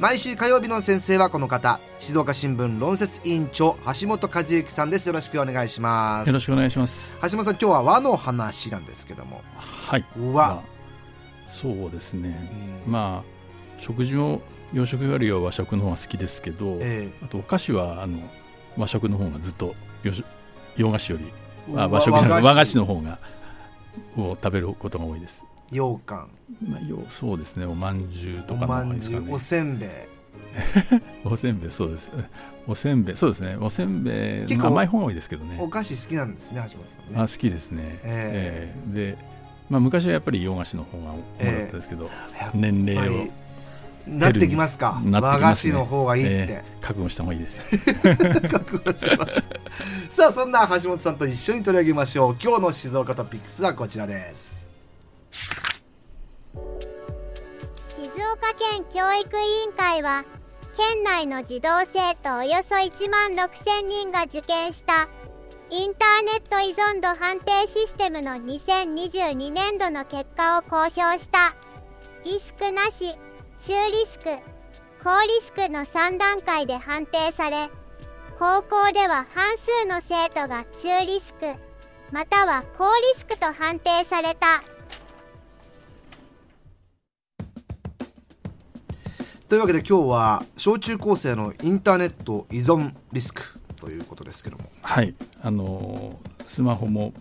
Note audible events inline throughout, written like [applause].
毎週火曜日の先生はこの方。静岡新聞論説委員長橋本和之さんです。よろしくお願いします。よろしくお願いします。橋本さん今日は和の話なんですけども。はい。和、まあ、そうですね、うん、まあ食事も洋食よりは和食の方が好きですけど、えー、あとお菓子はあの和食の方がずっと洋菓子よりあ和食じゃない和菓子の方がを食べることが多いです羊羹。まあ、よそうですね。おまんじゅうとかの、ね、おせんべい。[laughs] おせんべいそうです。おせんべいそうですね。おせんべい結構甘い方が多いですけどね。お菓子好きなんですね橋本さん、ね、あ好きですね。えー、えー、で、まあ、昔はやっぱり洋菓子の方が多かったですけど、えー、年齢をなってきますか、ね、和菓子の方がいいって、えー、覚悟した方がいいですよ。[laughs] 覚悟します。さあそんな橋本さんと一緒に取り上げましょう。今日の静岡トピックスはこちらです岡県教育委員会は県内の児童生徒およそ1万6000人が受験したインターネット依存度判定システムの2022年度の結果を公表したリスクなし中リスク高リスクの3段階で判定され高校では半数の生徒が中リスクまたは高リスクと判定されたというわけで今日は小中高生のインターネット依存リスクということですけども。はい。あのスマホも、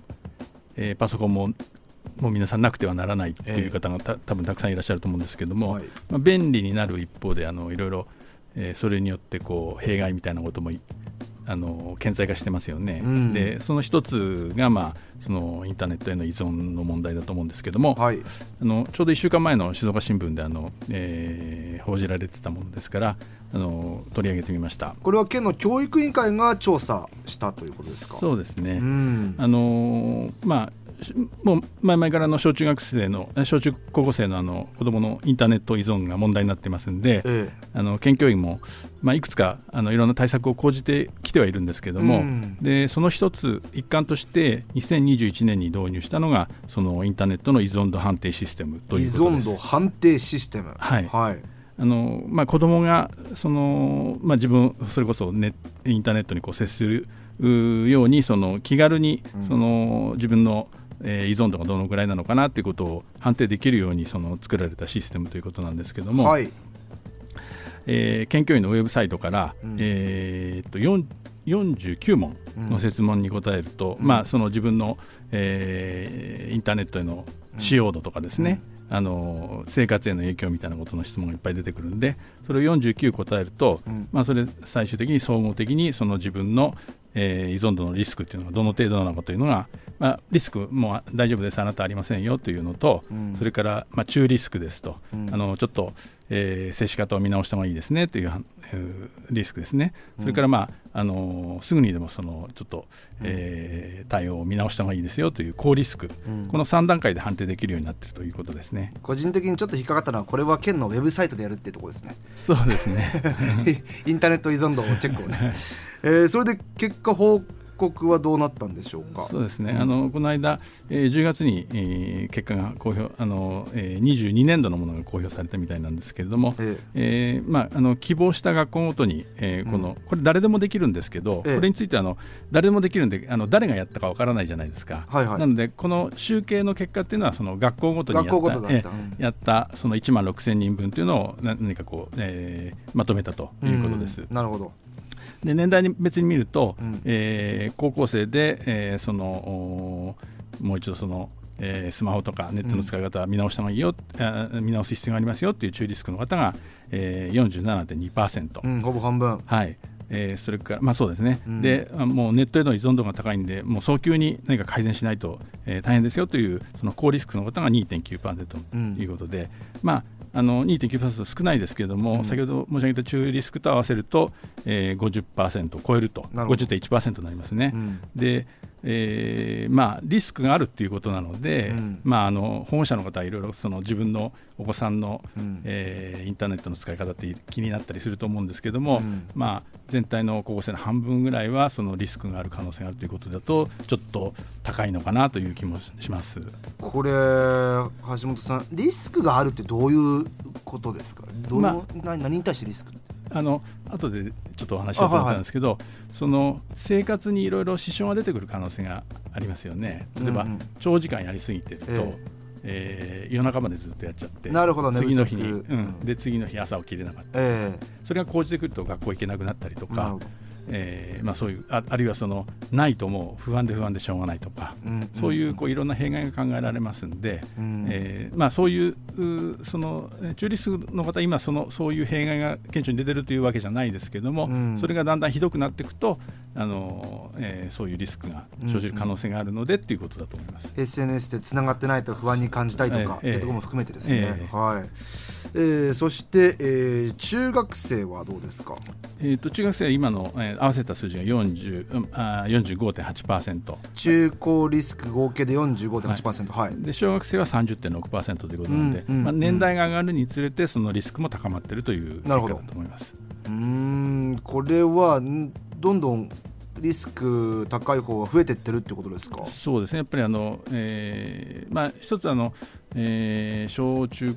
えー、パソコンももう皆さんなくてはならないっていう方がた、えー、多分たくさんいらっしゃると思うんですけども、はい、まあ、便利になる一方であのいろいろ、えー、それによってこう弊害みたいなこともあの顕在化してますよね。うん、でその一つが、まあ、そのインターネットへの依存の問題だと思うんですけども、はい、あのちょうど1週間前の静岡新聞であの、えー、報じられてたものですからあの取り上げてみました。これは県の教育委員会が調査したということですか？そうですね、うん、あのまあもう前々からの小中学生の小中高校生のあの子どものインターネット依存が問題になってますんで、ええ、あの県教員も、まあ、いくつかあのいろんな対策を講じてきてはいるんですけれども、うん、でその一つ一環として2021年に導入したのがそのインターネットの依存度判定システムということです。依存度判定システム。はい、はい。あのまあ、子どもがその、まあ、自分それこそネインターネットにこう接するようにその気軽にその、自分の、えー、依存度がどのぐらいなのかなということを判定できるようにその作られたシステムということなんですけども、はい、えー、県教員のウェブサイトから、うん、えー、っと49問の設問に答えると、うん、まあ、その自分の、えー、インターネットへの使用度とかですね、うん、あの生活への影響みたいなことの質問がいっぱい出てくるんでそれを49答えると、まあ、それ最終的に総合的にその自分の、えー、依存度のリスクっていうのがどの程度なのかというのが、まあ、リスクも大丈夫です。あなたありませんよというのと、うん、それから、まあ、中リスクですと、うん、あのちょっと、えー、接し方を見直した方がいいですねというリスクですね、それから、まあ、あのすぐにでもそのちょっと、えー、対応を見直した方がいいですよという高リスク、この3段階で判定できるようになっているということですね。個人的にちょっと引っかかったのはこれは県のウェブサイトでやるっていうところですね。そうですね。[laughs] インターネット依存度のチェックをね、[laughs] えー、それで結果報告はどうなったんでしょうか？そうですね。あのこの間、えー、10月に、えー、結果が公表あの、えー、22年度のものが公表されたみたいなんですけれども、ええー、まああの希望した学校ごとに、えー、この、うん、これ誰でもできるんですけど、えー、これについてあの誰でもできるんであの誰がやったかわからないじゃないですか。はいはい、なのでこの集計の結果っていうのはその学校ごとにやった、えー、やったその1万6000人分というのを何かこう、えー、まとめたということです。なるほど。で年代に別に見ると、うん、えー、高校生で、えー、そのもう一度その、えー、スマホとかネットの使い方見直した方がいいよ、うん、見直す必要がありますよっていう中リスクの方が、えー、47.2%、うん、ほぼ半分。はい。えー、それから、まあ、そうですね、うん、でもうネットへの依存度が高いんで、もう早急に何か改善しないと、えー、大変ですよという、その高リスクの方が2.9%ということで、うん、まああの2.9%少ないですけれども、うん、先ほど申し上げた中リスクと合わせると、えー、50%を超えると50.1%になりますね。うん、でえーまあ、リスクがあるっていうことなので、うん、まあ、あの保護者の方はいろいろその自分のお子さんの、うん、えー、インターネットの使い方って気になったりすると思うんですけども、うん、まあ、全体の高校生の半分ぐらいはそのリスクがある可能性があるということだとちょっと高いのかなという気もします。これ橋本さんリスクがあるってどういうことですか？どう、まあ、何に対してリスク？あの後でちょっとお話しようと思ったんですけど、はいはい、その生活にいろいろ支障が出てくる可能性がありますよね。例えば、長時間やりすぎてると、えー、えー、夜中までずっとやっちゃってなるほど、ね、次の日に、うん、で次の日朝起きれなかった、えー、それが講じてくると学校行けなくなったりとかえーまあ、そういうああるいはそのないともう不安で不安でしょうがないとか、うん、そういうこういろんな弊害が考えられますんで、うん、えー、まあ、そういうその中リスクの方今そのそういう弊害が顕著に出てるというわけじゃないですけども、うん、それがだんだんひどくなっていくとあの、えー、そういうリスクが生じる可能性があるのでっていうことだと思います、SNS でつながってないと不安に感じたりとか、えー、いうところも含めてですね。えー、はいえー、そして、えー、中学生はどうですか、えーと、中学生は今の、えー、合わせた数字が40あ45.8%中高リスク合計で45.8%、はい、はい、で小学生は30.6%ということなので、うんうん、まあ、年代が上がるにつれてそのリスクも高まっているという結果だと思います。うん。これはどんどんリスク高い方が増えていってるってことですか？そうですね、やっぱりあの、えーまあ、一つあの、えー、小中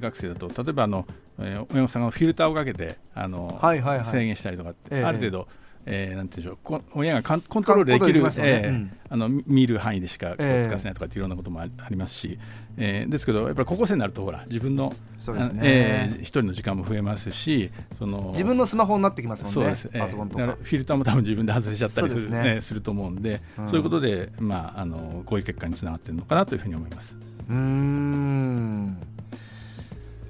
学生だと、例えばあの、えー、親御さんがフィルターをかけてあの、はいはいはい、制限したりとか、えー、ある程度、えー、なんていうんでしょう。親がコントロールできる、ね。えーうん、あの見る範囲でしか使わせないとかっていろんなこともありますし、えー、ですけどやっぱり高校生になるとほら自分のそうですね、えー、一人の時間も増えますしその自分のスマホになってきますもんね。そうです、えー、パソコンとか。フィルターも多分自分で外れちゃったりする,、ね。すると思うんで、うん、そういうことで、まあ、あのこういう結果につながっているのかなというふうに思います。うん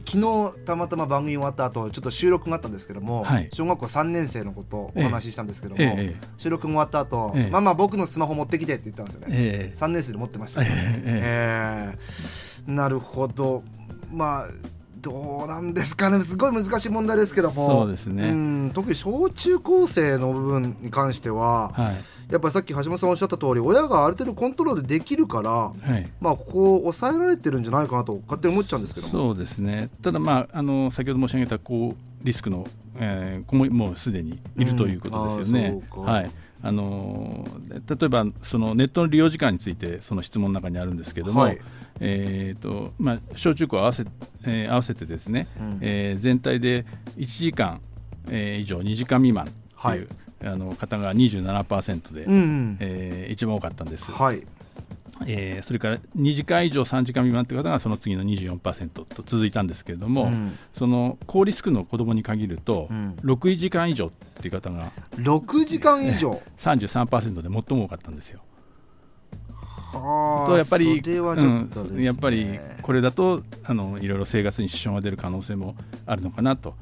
昨日たまたま番組終わった後ちょっと収録があったんですけども、はい、小学校3年生のことをお話ししたんですけども、ええ、収録が終わった後、ええ、ママ僕のスマホ持ってきてって言ったんですよね、ええ、3年生で持ってましたね、ええ。なるほど。まあどうなんですかね。すごい難しい問題ですけども。そうですね、うん。特に小中高生の部分に関しては、はいやっぱりさっき橋本さんおっしゃった通り親がある程度コントロールできるから、はい、まあここを抑えられてるんじゃないかなと勝手に思っちゃうんですけどそうですね。ただまああの先ほど申し上げたこうリスクの、えー、子ももうすでにいるということですよね。うん、はい。あの例えばそのネットの利用時間についてその質問の中にあるんですけれども、はい、えーとまあ、小中高合わせ,、えー、合わせてですね、うん、えー、全体で1時間、えー、以上2時間未満という、はいあの方が27%で、うんうん、えー、一番多かったんです。はいえー、それから2時間以上3時間未満という方がその次の24%と続いたんですけれども、うん、その高リスクの子どもに限ると、うん、6時間以上っていう方が6時間以上？33%で最も多かったんですよ。とやっぱり、ねうん、やっぱりこれだとあのいろいろ生活に支障が出る可能性もあるのかなと。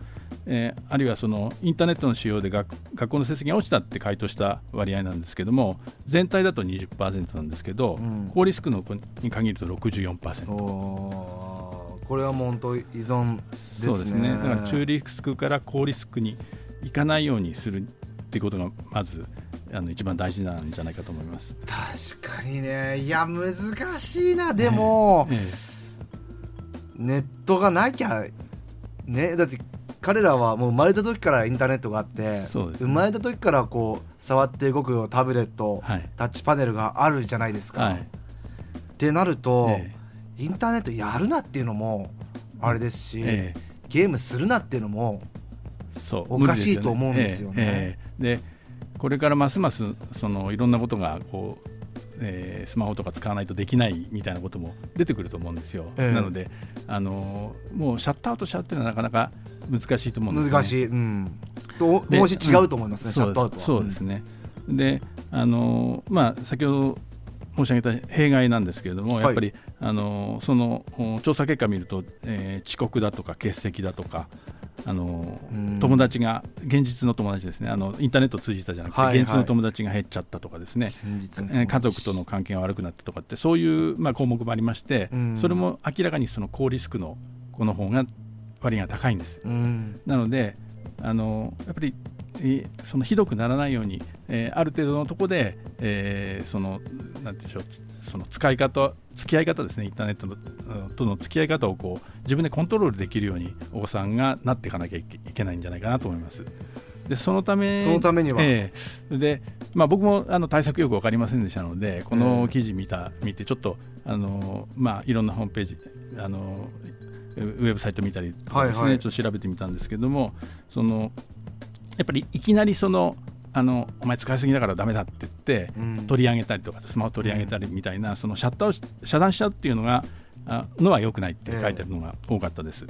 えー、あるいはそのインターネットの使用で学学校の成績が落ちたって回答した割合なんですけども全体だと20%なんですけど、うん、高リスクの子に限ると64%。これはもう本当依存ですね。そうですね。だから中リスクから高リスクにいかないようにするっていうことがまずあの一番大事なんじゃないかと思います。確かにね。いや難しいな。でも、えええ、ネットがなきゃね。だって彼らはもう生まれた時からインターネットがあって、ね、生まれた時からこう触って動くタブレット、はい、タッチパネルがあるじゃないですか。はい、ってなると、ええ、インターネットやるなっていうのもあれですし、え、ゲームするなっていうのもおかしいと思うんですよね。でこれからますますそのいろんなことがこうえー、スマホとか使わないとできないみたいなことも出てくると思うんですよ。えー、なので、あのー、もうシャットアウトしちゃうっていうのはなかなか難しいと思うんです、ね、難しい、うん、ともし違うと思いますね、うん、シャットアウトは。そうですね、であのー、まあ、先ほど申し上げた弊害なんですけれども、やっぱり、はい、あのその調査結果を見ると、えー、遅刻だとか欠席だとか、あの友達が現実の友達ですね。あのインターネットを通じたじゃなくて、はいはい、現実の友達が減っちゃったとかですね、家族との関係が悪くなったとかってそういう、まあ、項目もありまして、それも明らかにその高リスクの子の方が割が高いんです。うん。なのであのやっぱりえーそのひどくならないように、えーある程度のところで、えーそのなんて言うんでしょうその使い方付き合い方ですねインターネットのうんとの付き合い方をこう自分でコントロールできるようにお子さんがなっていかなきゃいけないんじゃないかなと思います。でそのためそのためには。ええでまあ、僕もあの対策よく分かりませんでしたのでこの記事見た見てちょっとあの、まあ、いろんなホームページあのウェブサイト見たりとかですね、はいはい。ちょっと調べてみたんですけどもそのやっぱりいきなりそのあのお前使いすぎだからダメだって言って、うん。取り上げたりとかスマホ取り上げたりみたいな、そのシャッターをし遮断しちゃうっていうのがあのは良くないって書いてあるのが多かったです。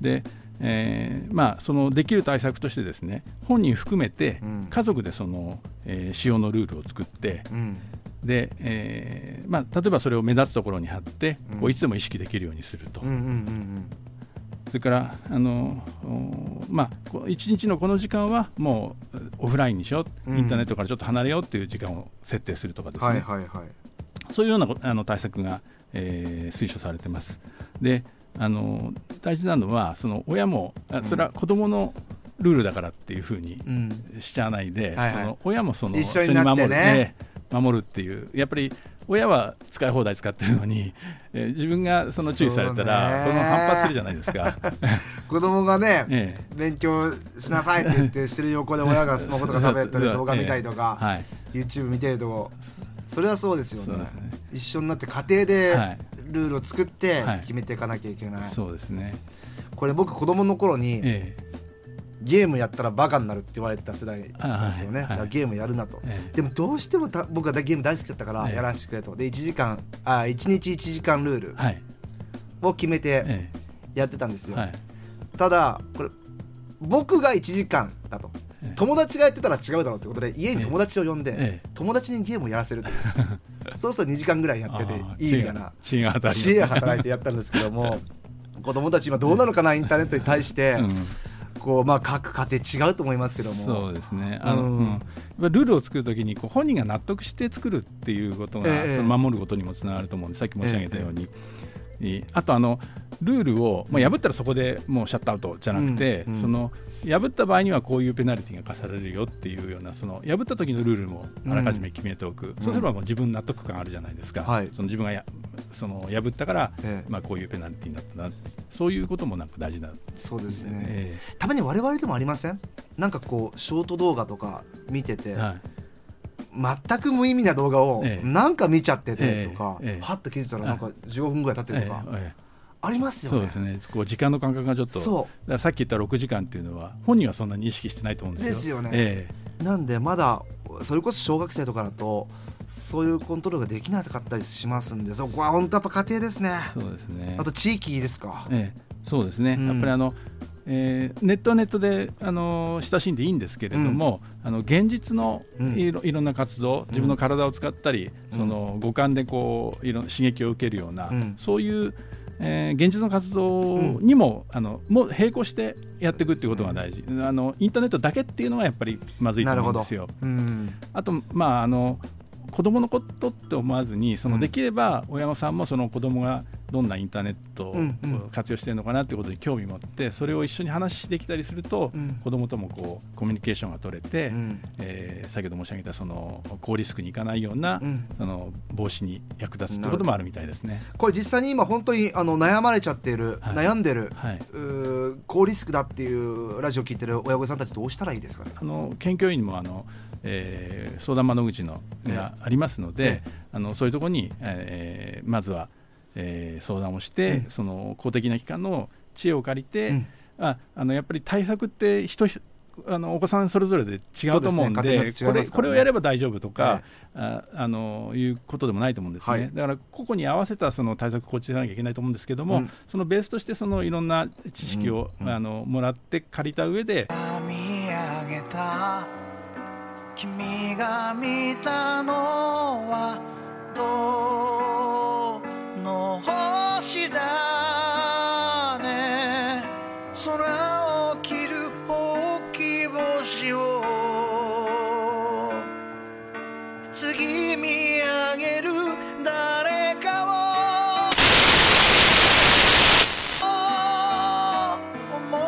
でえーまあ、そのできる対策としてですね本人含めてうん。家族でその、えー使用のルールを作ってうん。で、えーまあ、例えばそれを目立つところに貼って、うん。こういつでも意識できるようにすると、それからあの、おまあ、一日のこの時間はもうオフラインにしよう、うん。インターネットからちょっと離れようっていう時間を設定するとかですね、はいはいはい。そういうようなこあの対策が、えー推奨されてます。であの大事なのはその親もあそれは子どものルールだからっていうふうにうん。しちゃわないで、その親もその一緒に守る、ええ守るっていう。やっぱり親は使い放題使ってるのに、えー自分がその注意されたらね。子供反発するじゃないですか。[laughs] 子供がね、[laughs] え勉強しなさいって言ってしてる横で親がスマホとか食べたり [laughs] 動画見たりとか、はい。YouTube 見てるとそれはそうですよね。ね。一緒になって家庭ではい。ルールを作ってはい。決めていかなきゃいけない、そうですね、これ僕子供の頃に、えゲームやったらバカになるって言われてた世代ですよね、あはい。ゲームやるなと、ええ。でもどうしてもた僕はゲーム大好きだったからええ。やらせてくれと。で1時間あ1日1時間ルールを決めてえやってたんですよ、えはい。ただこれ僕が1時間だと。ええ。友達がやってたら違うだろうということで家に友達を呼んで、ええ。友達にゲームをやらせるという。[laughs] そうすると2時間ぐらいやってていいみたいな知恵が働いてやったんですけども子供たち今どうなのかなインターネットに対して、うんこうまあ各家庭違うと思いますけども。そうですね。あの、うん。ルールを作るときにこう本人が納得して作るっていうことが、ええ。その守ることにもつながると思うんでさっき申し上げたように、えあとあのルールを、まあ、破ったらそこでもうシャットアウトじゃなくて、うん。うん。その破った場合にはこういうペナルティが課されるよっていうようなその破った時のルールもあらかじめ決めておく、そうすればもう自分納得感あるじゃないですか、はい。その自分がやその破ったから、ええ。まあ、こういうペナルティになったなそういうこともなんか大事な。そうですね、えたまに我々でもありません？なんかこうショート動画とか見てて、えはい。全く無意味な動画をええ。なんか見ちゃっててとか、ええ。ええ。はっと気づいたらなんか15分ぐらい経ってるとか、ええ。ええありますよね。そうですね。こう時間の感覚がちょっと。そう。さっき言った6時間っていうのは本人はそんなに意識してないと思うんですよ。ですよね。えなんでまだそれこそ小学生とかだとそういうコントロールができなかったりしますんでそこは本当やっぱ家庭ですね。えそうですね。あと地域ですか、ええ。そうですね、うん。やっぱりあの、えーネットはネットであの親しんでいいんですけれども、あの現実のうん。いろいろんな活動、自分の体を使ったり、うん。その五感でこういろ刺激を受けるような、うん。そういう、えー現実の活動にも,、あのもう並行してやっていくっていうことが大事、あのインターネットだけっていうのはやっぱりまずいと思うんですよ。うん。あとまああの子供のことって思わずにそのうん。できれば親御さんもその子供がどんなインターネットを活用してるのかなっていうことに興味持ってそれを一緒に話できたりするとうん。子供ともこうコミュニケーションが取れて、うん。えー先ほど申し上げたその高リスクにいかないような、うん。その防止に役立つということもあるみたいですね。これ実際に今本当にあの悩まれちゃっている、はい。悩んでる、はい。高リスクだっていうラジオ聞いてる親御さんたちどうしたらいいですか？ねあの県教委にもあの、えー相談窓口のがありますので、あのそういうところに、えーまずは、えー相談をして、うん。その公的な機関の知恵を借りて、うん。ああのやっぱり対策って人ひあのお子さんそれぞれで違うと思うんでね。家庭によって違いこれこれをやれば大丈夫とか、はいああのいうことでもないと思うんですね、はい。だから個々に合わせたその対策を構築しなきゃいけないと思うんですけども、うん。そのベースとしてそのいろんな知識を、うん。うん。あのもらって借りた上で見上げた君が見たの